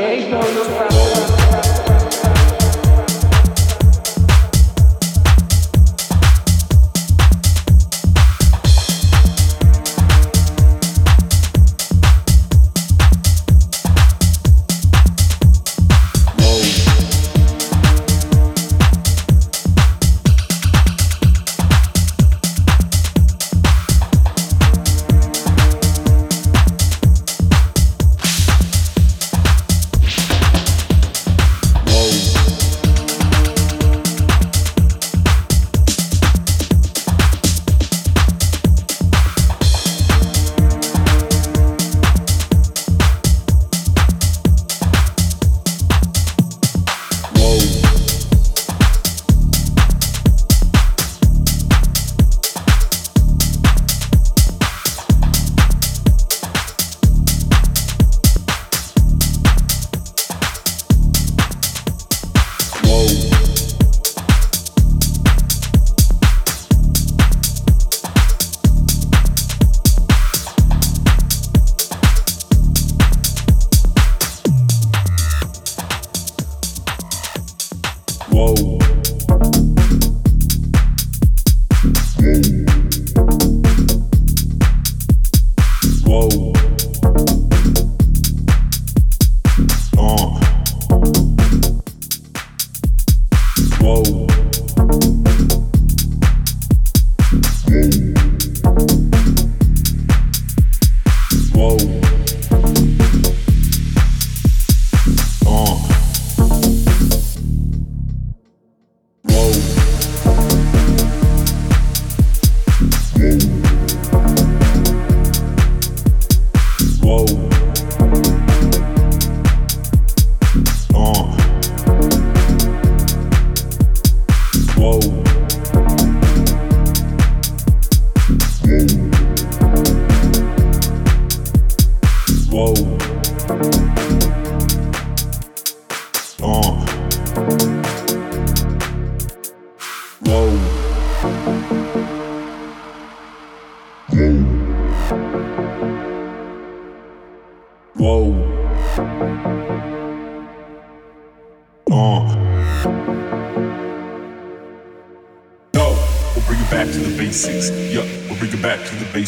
Whoa.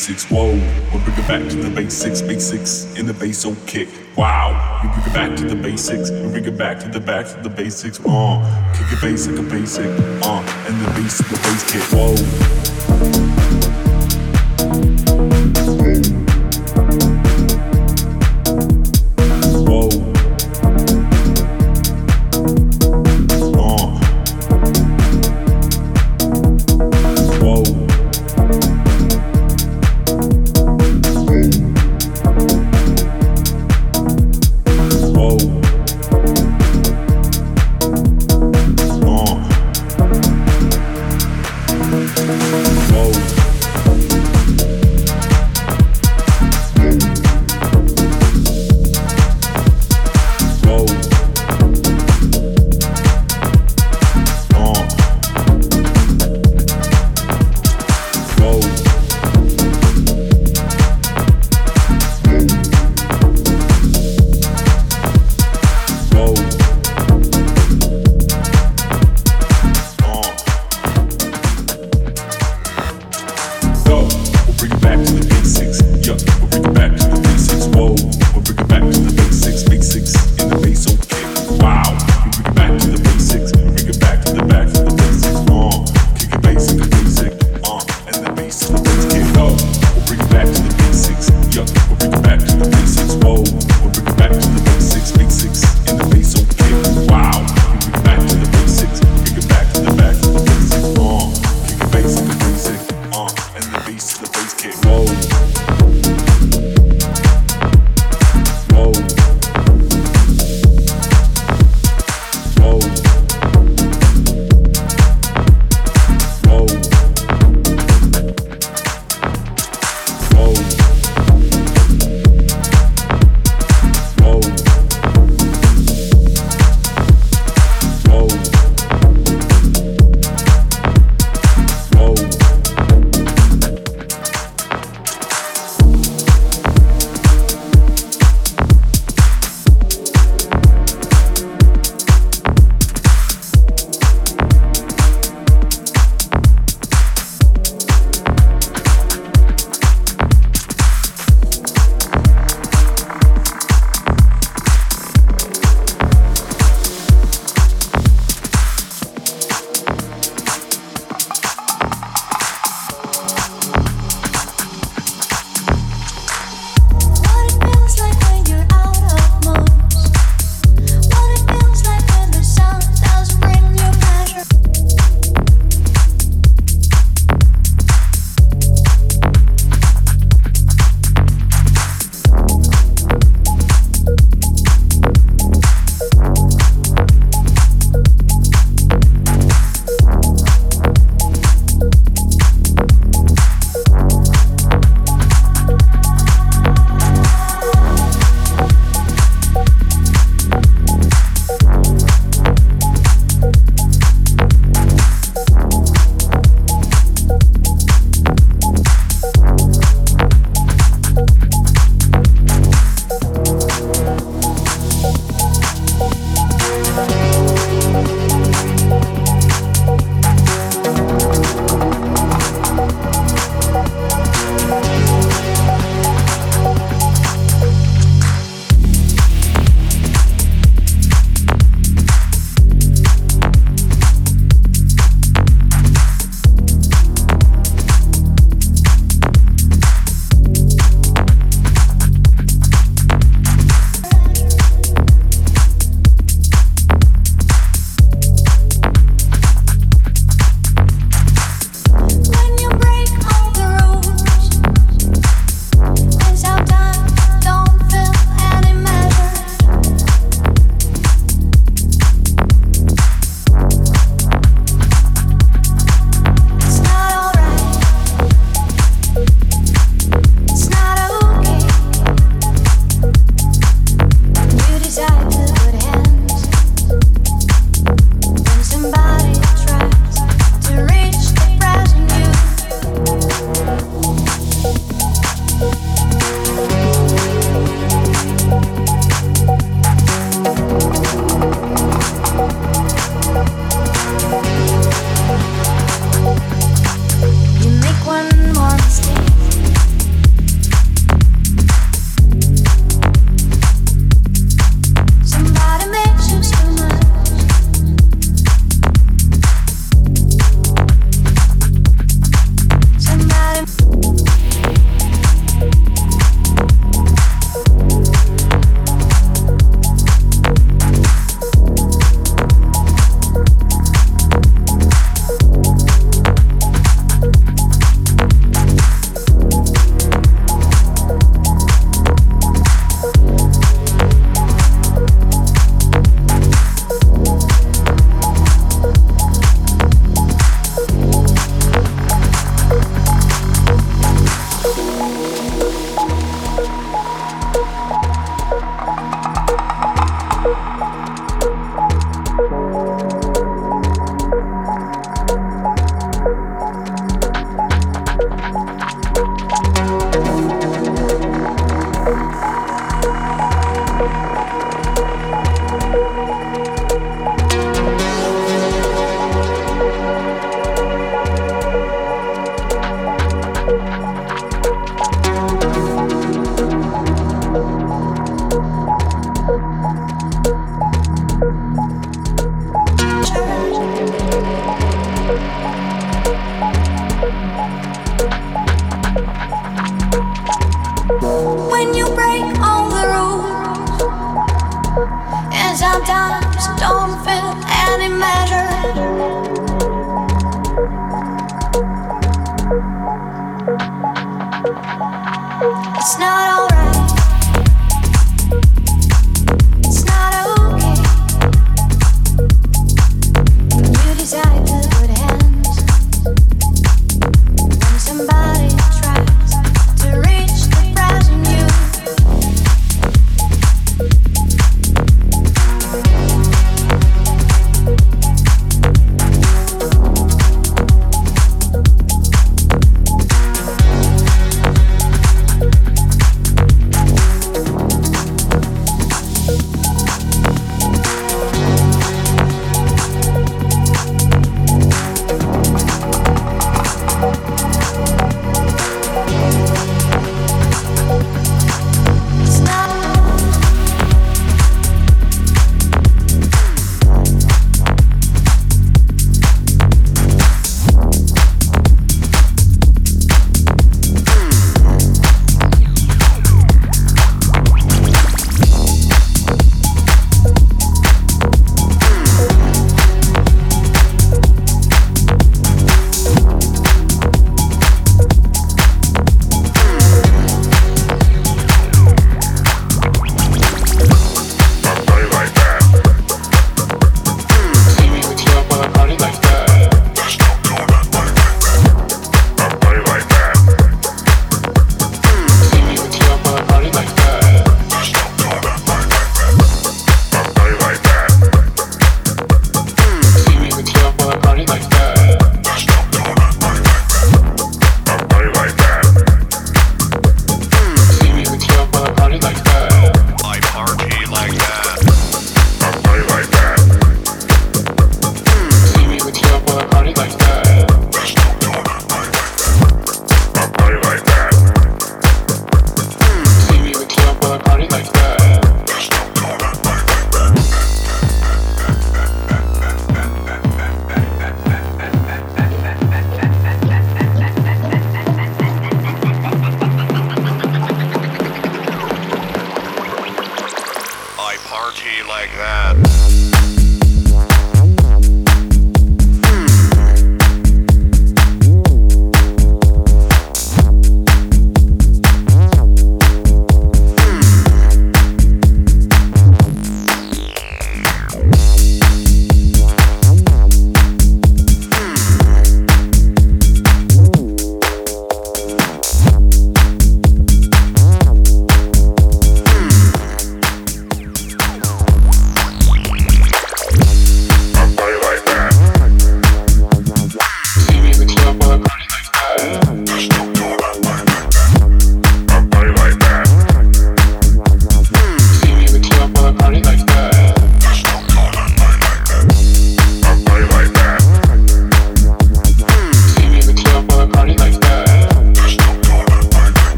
Basics. Whoa, we'll bring it back to the basics, basics in the bass oh kick. Wow, we bring it back to the basics. We bring it back to the back to the basics. Uh, kick it bass like a basic. Uh, and the bass, the bass kick. Whoa.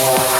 more.